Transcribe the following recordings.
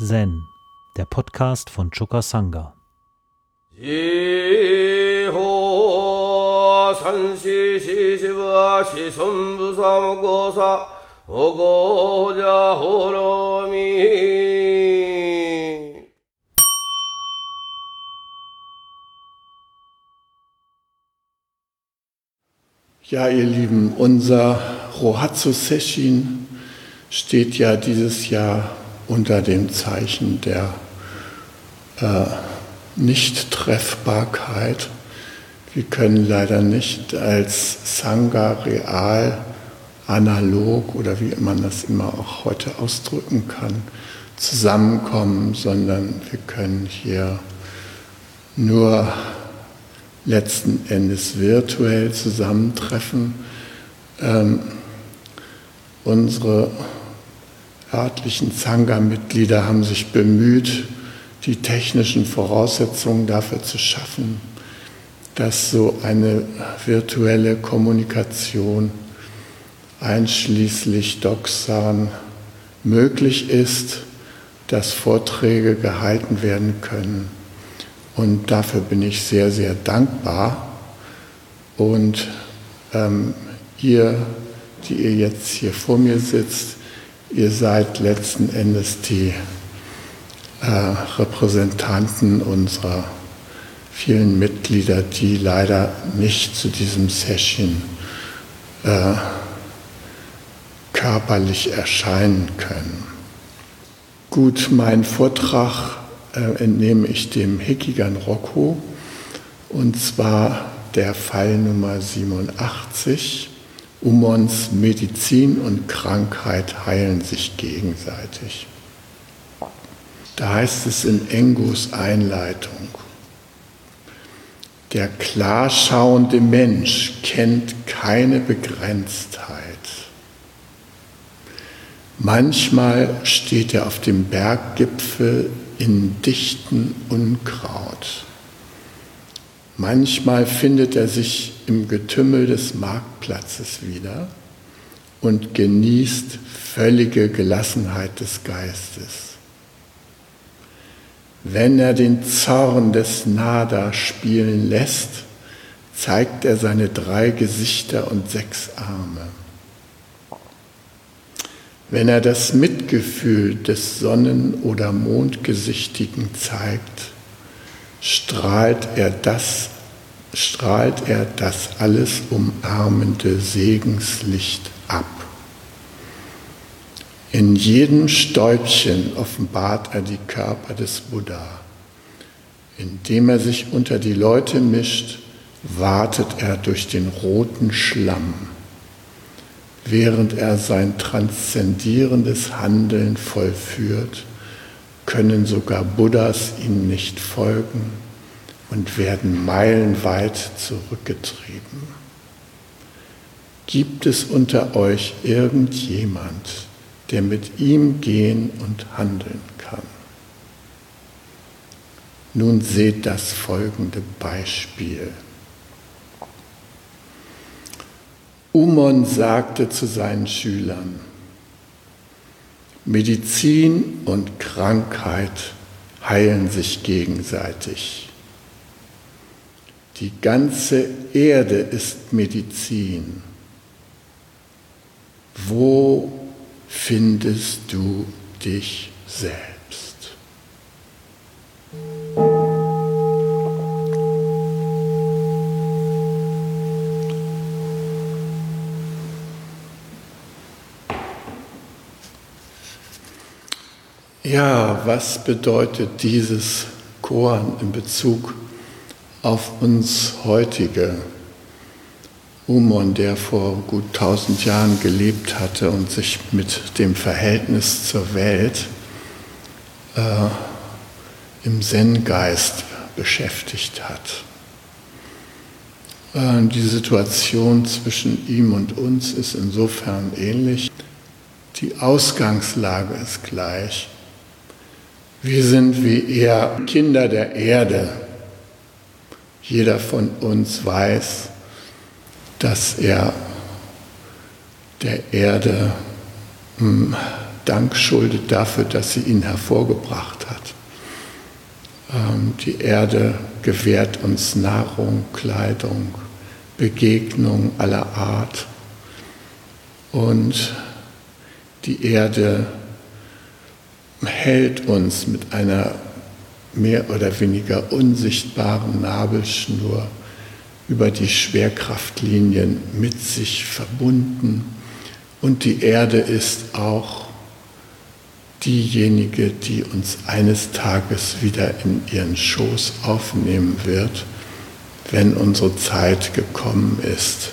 Zen, der Podcast von Choka Sangha. Ja, ihr Lieben, unser Rohatsu Session steht ja dieses Jahr unter dem Zeichen der äh, Nichttreffbarkeit. Wir können leider nicht als Sangha real, analog oder wie man das immer auch heute ausdrücken kann, zusammenkommen, sondern wir können hier nur letzten Endes virtuell zusammentreffen. Ähm, unsere örtlichen Sangha-Mitglieder haben sich bemüht, die technischen Voraussetzungen dafür zu schaffen, dass so eine virtuelle Kommunikation einschließlich Doxan möglich ist, dass Vorträge gehalten werden können. Und dafür bin ich sehr, sehr dankbar. Und ähm, ihr, die ihr jetzt hier vor mir sitzt, Ihr seid letzten Endes die äh, Repräsentanten unserer vielen Mitglieder, die leider nicht zu diesem Session äh, körperlich erscheinen können. Gut, meinen Vortrag äh, entnehme ich dem Hikigan Rocco und zwar der Fall Nummer 87. Umons Medizin und Krankheit heilen sich gegenseitig. Da heißt es in Engos Einleitung, der klarschauende Mensch kennt keine Begrenztheit. Manchmal steht er auf dem Berggipfel in dichten Unkraut. Manchmal findet er sich im Getümmel des Marktplatzes wieder und genießt völlige Gelassenheit des Geistes. Wenn er den Zorn des Nada spielen lässt, zeigt er seine drei Gesichter und sechs Arme. Wenn er das Mitgefühl des Sonnen- oder Mondgesichtigen zeigt, strahlt er das, strahlt er das alles umarmende Segenslicht ab. In jedem Stäubchen offenbart er die Körper des Buddha. Indem er sich unter die Leute mischt, wartet er durch den roten Schlamm, während er sein transzendierendes Handeln vollführt können sogar Buddhas ihm nicht folgen und werden meilenweit zurückgetrieben. Gibt es unter euch irgendjemand, der mit ihm gehen und handeln kann? Nun seht das folgende Beispiel. Umon sagte zu seinen Schülern, Medizin und Krankheit heilen sich gegenseitig. Die ganze Erde ist Medizin. Wo findest du dich selbst? Ja, was bedeutet dieses Koran in Bezug auf uns heutige? Umon, der vor gut tausend Jahren gelebt hatte und sich mit dem Verhältnis zur Welt äh, im Zen-Geist beschäftigt hat. Äh, die Situation zwischen ihm und uns ist insofern ähnlich. Die Ausgangslage ist gleich. Wir sind wie er Kinder der Erde. Jeder von uns weiß, dass er der Erde hm, Dank schuldet dafür, dass sie ihn hervorgebracht hat. Ähm, die Erde gewährt uns Nahrung, Kleidung, Begegnung aller Art. Und die Erde hält uns mit einer mehr oder weniger unsichtbaren Nabelschnur über die Schwerkraftlinien mit sich verbunden. Und die Erde ist auch diejenige, die uns eines Tages wieder in ihren Schoß aufnehmen wird, wenn unsere Zeit gekommen ist,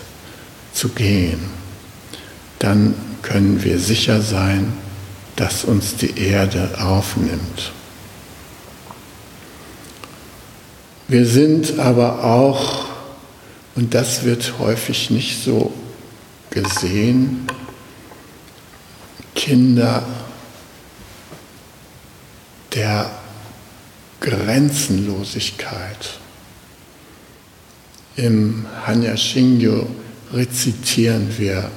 zu gehen. Dann können wir sicher sein, dass uns die Erde aufnimmt. Wir sind aber auch, und das wird häufig nicht so gesehen, Kinder der Grenzenlosigkeit. Im Hanya Shingyo rezitieren wir,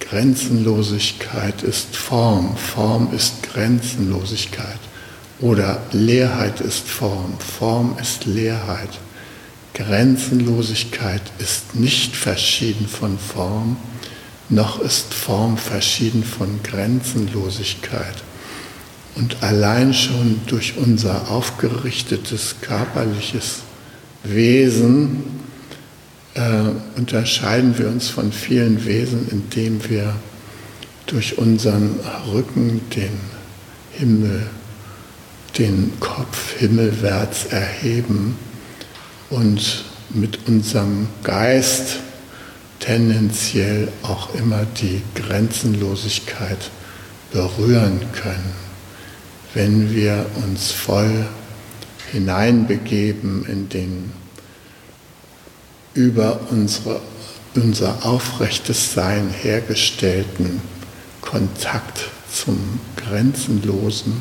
Grenzenlosigkeit ist Form, Form ist Grenzenlosigkeit. Oder Leerheit ist Form, Form ist Leerheit. Grenzenlosigkeit ist nicht verschieden von Form, noch ist Form verschieden von Grenzenlosigkeit. Und allein schon durch unser aufgerichtetes körperliches Wesen äh, unterscheiden wir uns von vielen Wesen, indem wir durch unseren Rücken den Himmel, den Kopf himmelwärts erheben und mit unserem Geist tendenziell auch immer die Grenzenlosigkeit berühren können. Wenn wir uns voll hineinbegeben in den über unsere, unser aufrechtes Sein hergestellten Kontakt zum Grenzenlosen,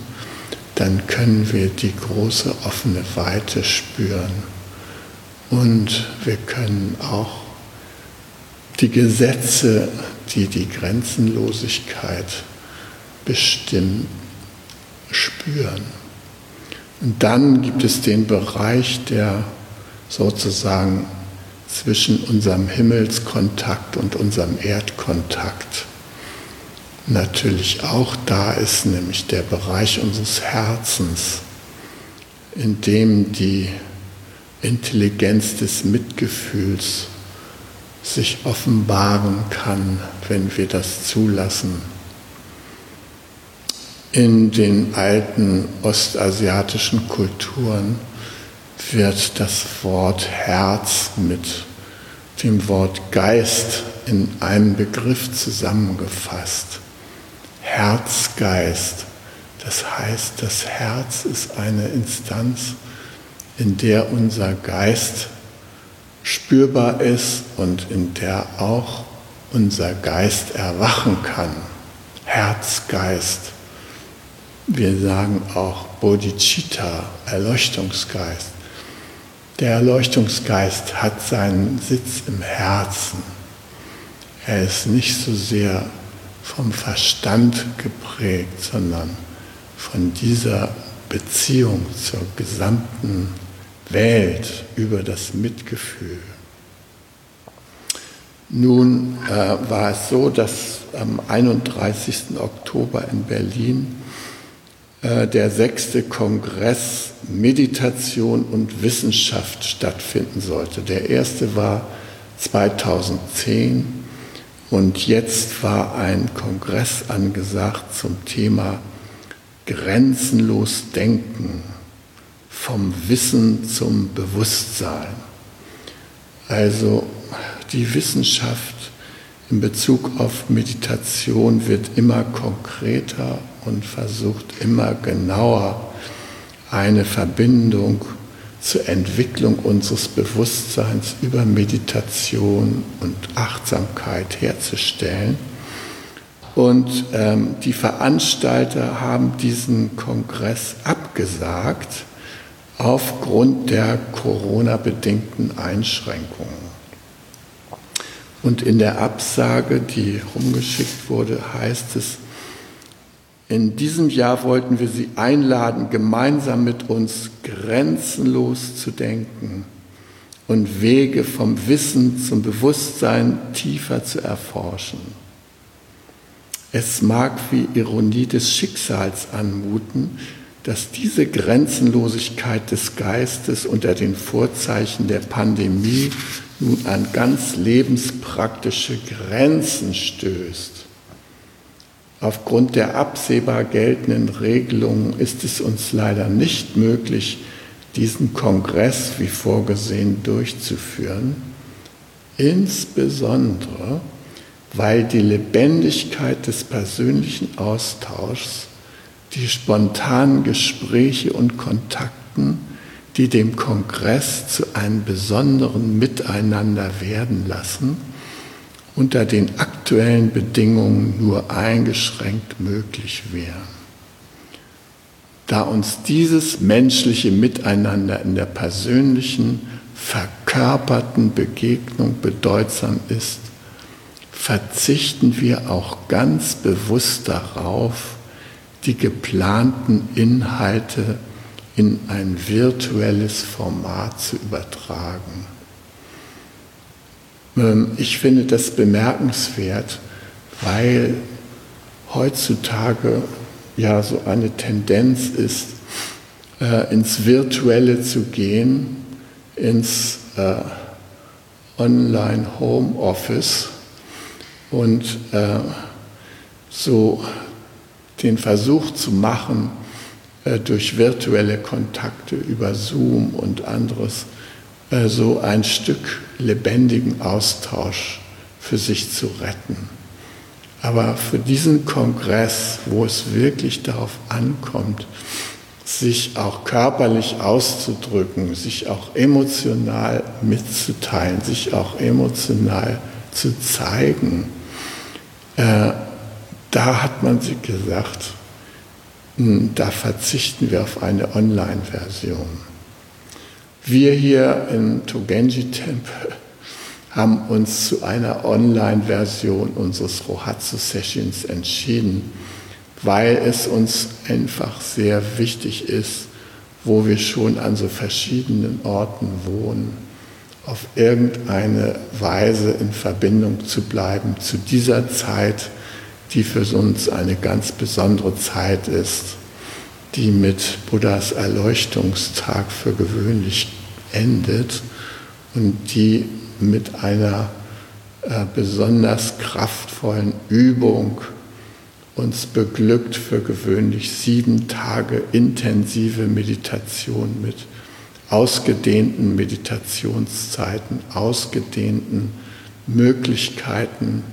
dann können wir die große offene Weite spüren und wir können auch die Gesetze, die die Grenzenlosigkeit bestimmen, spüren. Und dann gibt es den Bereich, der sozusagen zwischen unserem Himmelskontakt und unserem Erdkontakt natürlich auch da ist, nämlich der Bereich unseres Herzens, in dem die Intelligenz des Mitgefühls sich offenbaren kann, wenn wir das zulassen. In den alten ostasiatischen Kulturen wird das Wort Herz mit dem Wort Geist in einem Begriff zusammengefasst. Herzgeist. Das heißt, das Herz ist eine Instanz, in der unser Geist spürbar ist und in der auch unser Geist erwachen kann. Herzgeist. Wir sagen auch Bodhicitta, Erleuchtungsgeist. Der Erleuchtungsgeist hat seinen Sitz im Herzen. Er ist nicht so sehr vom Verstand geprägt, sondern von dieser Beziehung zur gesamten Welt über das Mitgefühl. Nun äh, war es so, dass am 31. Oktober in Berlin der sechste Kongress Meditation und Wissenschaft stattfinden sollte. Der erste war 2010 und jetzt war ein Kongress angesagt zum Thema Grenzenlos Denken, vom Wissen zum Bewusstsein. Also die Wissenschaft in Bezug auf Meditation wird immer konkreter und versucht immer genauer eine Verbindung zur Entwicklung unseres Bewusstseins über Meditation und Achtsamkeit herzustellen. Und ähm, die Veranstalter haben diesen Kongress abgesagt aufgrund der Corona-bedingten Einschränkungen. Und in der Absage, die rumgeschickt wurde, heißt es, In diesem Jahr wollten wir Sie einladen, gemeinsam mit uns grenzenlos zu denken und Wege vom Wissen zum Bewusstsein tiefer zu erforschen. Es mag wie Ironie des Schicksals anmuten, dass diese Grenzenlosigkeit des Geistes unter den Vorzeichen der Pandemie nun an ganz lebenspraktische Grenzen stößt. Aufgrund der absehbar geltenden Regelungen ist es uns leider nicht möglich, diesen Kongress wie vorgesehen durchzuführen, insbesondere weil die Lebendigkeit des persönlichen Austauschs die spontanen Gespräche und Kontakten, die dem Kongress zu einem besonderen Miteinander werden lassen, unter den aktuellen Bedingungen nur eingeschränkt möglich wären. Da uns dieses menschliche Miteinander in der persönlichen, verkörperten Begegnung bedeutsam ist, verzichten wir auch ganz bewusst darauf, die geplanten Inhalte in ein virtuelles Format zu übertragen. Ähm, ich finde das bemerkenswert, weil heutzutage ja so eine Tendenz ist, äh, ins Virtuelle zu gehen, ins äh, Online-Home-Office und äh, so den Versuch zu machen, durch virtuelle Kontakte über Zoom und anderes äh, so ein Stück lebendigen Austausch für sich zu retten. Aber für diesen Kongress, wo es wirklich darauf ankommt, sich auch körperlich auszudrücken, sich auch emotional mitzuteilen, sich auch emotional zu zeigen, äh, da hat man sich gesagt, hm, da verzichten wir auf eine Online-Version. Wir hier im Togenji-Tempel haben uns zu einer Online-Version unseres Rohatsu-Sessions entschieden, weil es uns einfach sehr wichtig ist, wo wir schon an so verschiedenen Orten wohnen, auf irgendeine Weise in Verbindung zu bleiben zu dieser Zeit, die für uns eine ganz besondere Zeit ist, die mit Buddhas Erleuchtungstag für gewöhnlich endet und die mit einer äh, besonders kraftvollen Übung uns beglückt für gewöhnlich sieben Tage intensive Meditation mit ausgedehnten Meditationszeiten, ausgedehnten Möglichkeiten,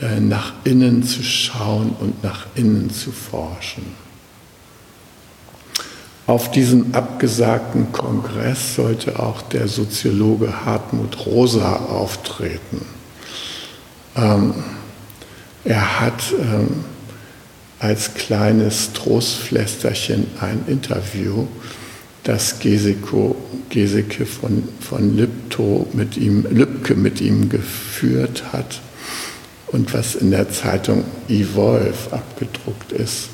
äh, nach innen zu schauen und nach innen zu forschen. Auf diesem abgesagten Kongress sollte auch der Soziologe Hartmut Rosa auftreten. Ähm, er hat ähm, als kleines Trostflästerchen ein Interview, das Geseko, Geseke von, von Lipto mit ihm, Lübke mit ihm geführt hat und was in der Zeitung Evolve abgedruckt ist,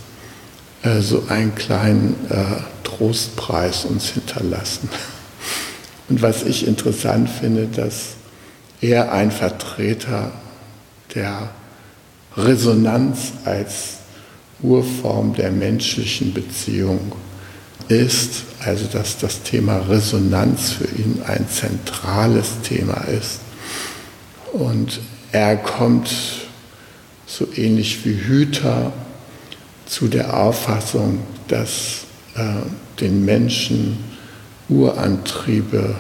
äh, so einen kleinen äh, Trostpreis uns hinterlassen. Und was ich interessant finde, dass er ein Vertreter der Resonanz als Urform der menschlichen Beziehung ist, also dass das Thema Resonanz für ihn ein zentrales Thema ist. Und er kommt so ähnlich wie Hüter zu der Auffassung, dass äh, den Menschen Urantriebe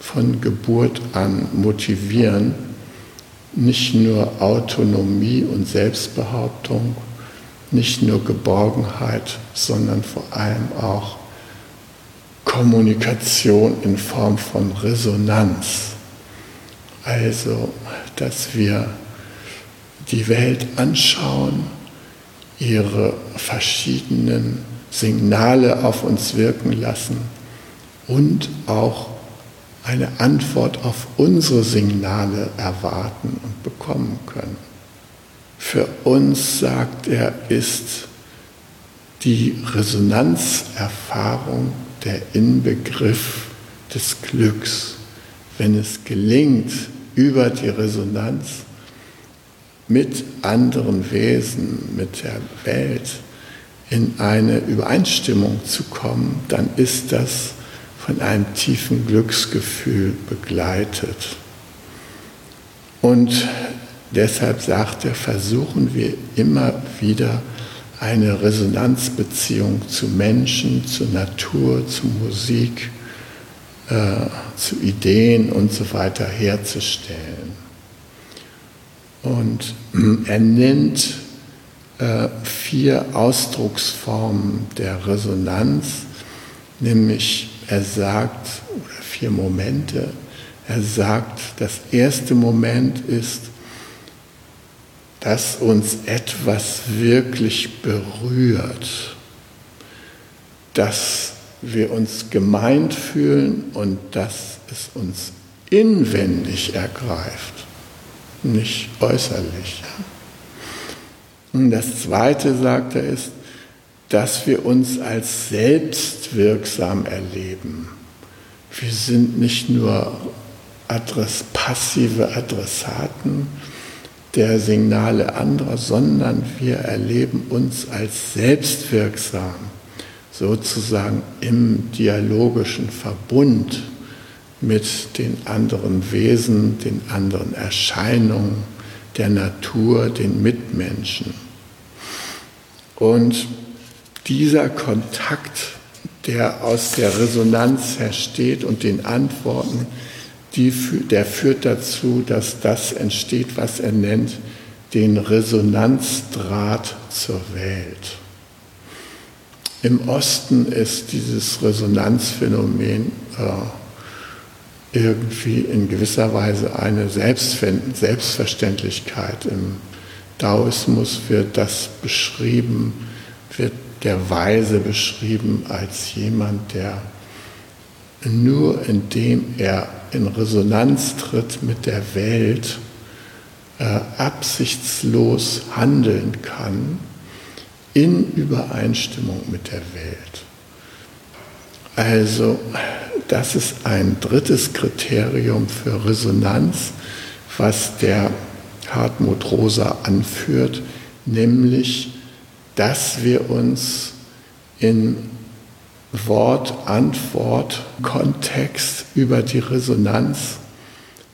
von Geburt an motivieren, nicht nur Autonomie und Selbstbehauptung, nicht nur Geborgenheit, sondern vor allem auch Kommunikation in Form von Resonanz. Also, dass wir die Welt anschauen, ihre verschiedenen Signale auf uns wirken lassen und auch eine Antwort auf unsere Signale erwarten und bekommen können. Für uns, sagt er, ist die Resonanzerfahrung der Inbegriff des Glücks, wenn es gelingt, über die Resonanz mit anderen Wesen, mit der Welt in eine Übereinstimmung zu kommen, dann ist das von einem tiefen Glücksgefühl begleitet. Und deshalb sagt er, versuchen wir immer wieder eine Resonanzbeziehung zu Menschen, zur Natur, zu Musik, äh, zu Ideen und so weiter herzustellen. Und er nennt vier Ausdrucksformen der Resonanz, nämlich er sagt, oder vier Momente, er sagt, das erste Moment ist, dass uns etwas wirklich berührt, dass wir uns gemeint fühlen und dass es uns inwendig ergreift, nicht äußerlich. Und das Zweite, sagt er, ist, dass wir uns als selbstwirksam erleben. Wir sind nicht nur Adress, passive Adressaten der Signale anderer, sondern wir erleben uns als selbstwirksam, sozusagen im dialogischen Verbund mit den anderen Wesen, den anderen Erscheinungen der Natur, den Mitmenschen. Und dieser Kontakt, der aus der Resonanz hersteht und den Antworten, die, der führt dazu, dass das entsteht, was er nennt, den Resonanzdraht zur Welt. Im Osten ist dieses Resonanzphänomen äh, irgendwie in gewisser Weise eine Selbstverständlichkeit. Im Daoismus wird das beschrieben, wird der Weise beschrieben als jemand, der nur indem er in Resonanz tritt mit der Welt, äh, absichtslos handeln kann in Übereinstimmung mit der Welt. Also das ist ein drittes Kriterium für Resonanz, was der Hartmut Rosa anführt, nämlich, dass wir uns in Wort, Antwort, Kontext über die Resonanz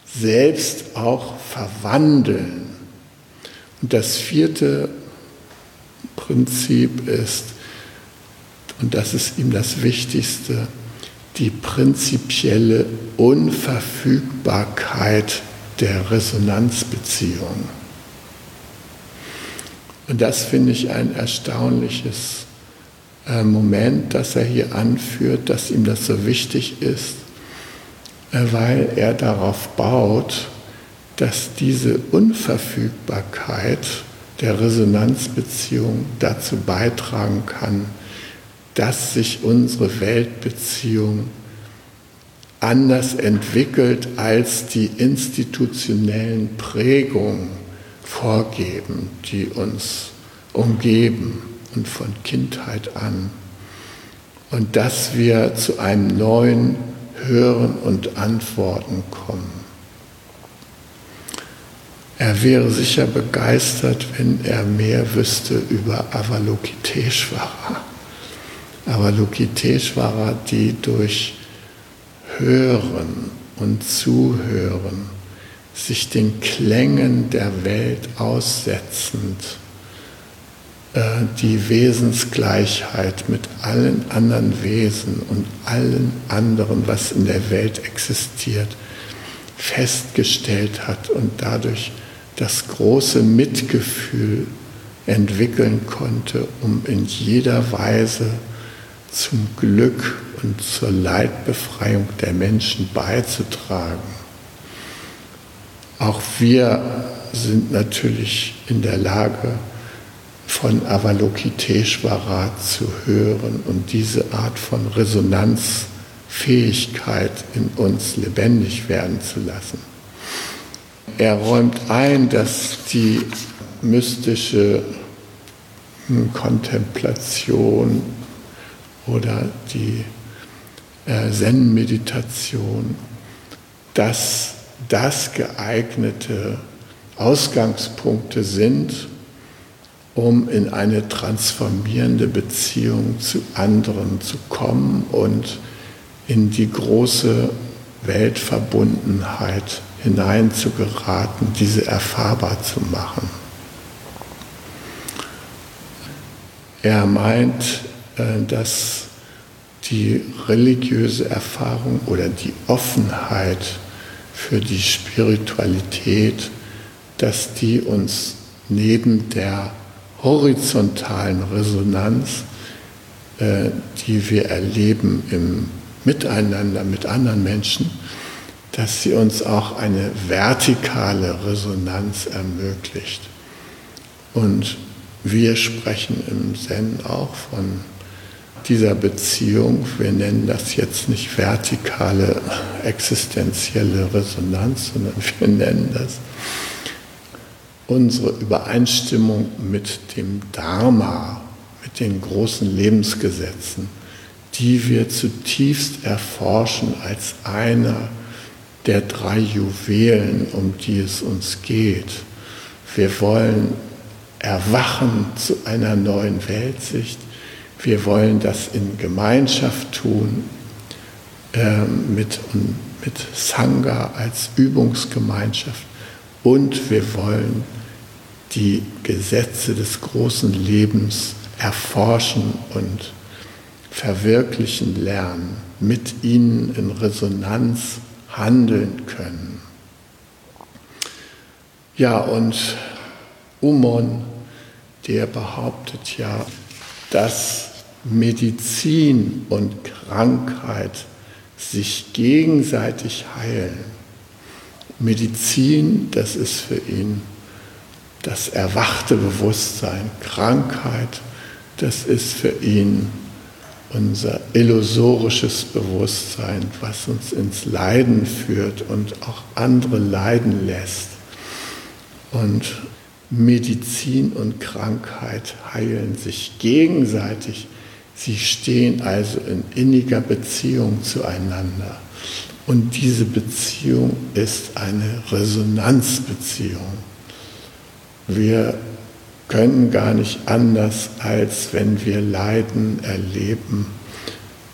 selbst auch verwandeln. Und das vierte Prinzip ist, und das ist ihm das Wichtigste, die prinzipielle Unverfügbarkeit der Resonanzbeziehung. Und das finde ich ein erstaunliches äh, Moment, das er hier anführt, dass ihm das so wichtig ist, äh, weil er darauf baut, dass diese Unverfügbarkeit der Resonanzbeziehung dazu beitragen kann, dass sich unsere Weltbeziehung anders entwickelt, als die institutionellen Prägungen vorgeben, die uns umgeben und von Kindheit an. Und dass wir zu einem neuen Hören und Antworten kommen. Er wäre sicher begeistert, wenn er mehr wüsste über Avalokiteshvara. Avalokiteshvara, die durch Hören und Zuhören sich den Klängen der Welt aussetzend äh, die Wesensgleichheit mit allen anderen Wesen und allen anderen, was in der Welt existiert, festgestellt hat und dadurch das große Mitgefühl entwickeln konnte, um in jeder Weise zum Glück und zur Leidbefreiung der Menschen beizutragen. Auch wir sind natürlich in der Lage, von Avalokiteshvara zu hören und diese Art von Resonanzfähigkeit in uns lebendig werden zu lassen. Er räumt ein, dass die mystische Kontemplation oder die äh, Zen-Meditation, dass das geeignete Ausgangspunkte sind, um in eine transformierende Beziehung zu anderen zu kommen und in die große Weltverbundenheit hineinzugeraten, diese erfahrbar zu machen. Er meint, dass die religiöse Erfahrung oder die Offenheit für die Spiritualität, dass die uns neben der horizontalen Resonanz, äh, die wir erleben im Miteinander mit anderen Menschen, dass sie uns auch eine vertikale Resonanz ermöglicht. Und wir sprechen im Zen auch von dieser Beziehung, wir nennen das jetzt nicht vertikale existenzielle Resonanz, sondern wir nennen das unsere Übereinstimmung mit dem Dharma, mit den großen Lebensgesetzen, die wir zutiefst erforschen als einer der drei Juwelen, um die es uns geht. Wir wollen erwachen zu einer neuen Weltsicht. Wir wollen das in Gemeinschaft tun, äh, mit, mit Sangha als Übungsgemeinschaft. Und wir wollen die Gesetze des großen Lebens erforschen und verwirklichen lernen, mit ihnen in Resonanz handeln können. Ja, und Umon, der behauptet ja, dass Medizin und Krankheit sich gegenseitig heilen. Medizin, das ist für ihn das erwachte Bewusstsein. Krankheit, das ist für ihn unser illusorisches Bewusstsein, was uns ins Leiden führt und auch andere leiden lässt. Und Medizin und Krankheit heilen sich gegenseitig. Sie stehen also in inniger Beziehung zueinander. Und diese Beziehung ist eine Resonanzbeziehung. Wir können gar nicht anders, als wenn wir Leiden erleben,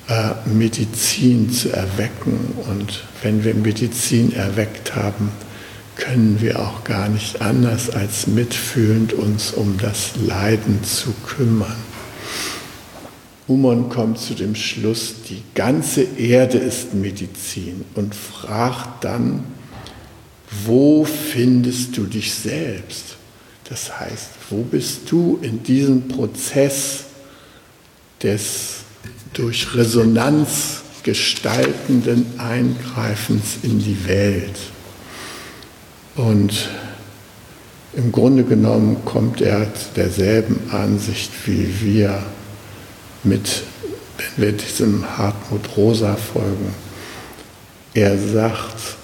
äh, Medizin zu erwecken. Und wenn wir Medizin erweckt haben, können wir auch gar nicht anders, als mitfühlend uns um das Leiden zu kümmern. Umon kommt zu dem Schluss, die ganze Erde ist Medizin und fragt dann, wo findest du dich selbst? Das heißt, wo bist du in diesem Prozess des durch Resonanz gestaltenden Eingreifens in die Welt? Und im Grunde genommen kommt er zu derselben Ansicht wie wir mit, wenn wir diesem Hartmut Rosa folgen. Er sagt,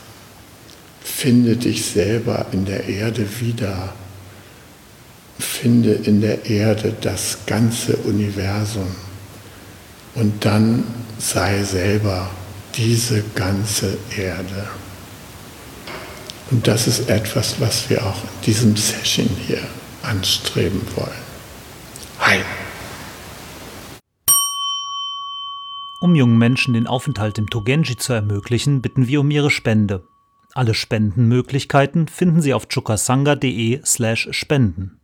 finde dich selber in der Erde wieder finde in der Erde das ganze Universum und dann sei selber diese ganze Erde. Und das ist etwas, was wir auch in diesem Session hier anstreben wollen. Hi! Um jungen Menschen den Aufenthalt im Togenji zu ermöglichen, bitten wir um ihre Spende. Alle Spendenmöglichkeiten finden Sie auf chukasanga.de slash spenden.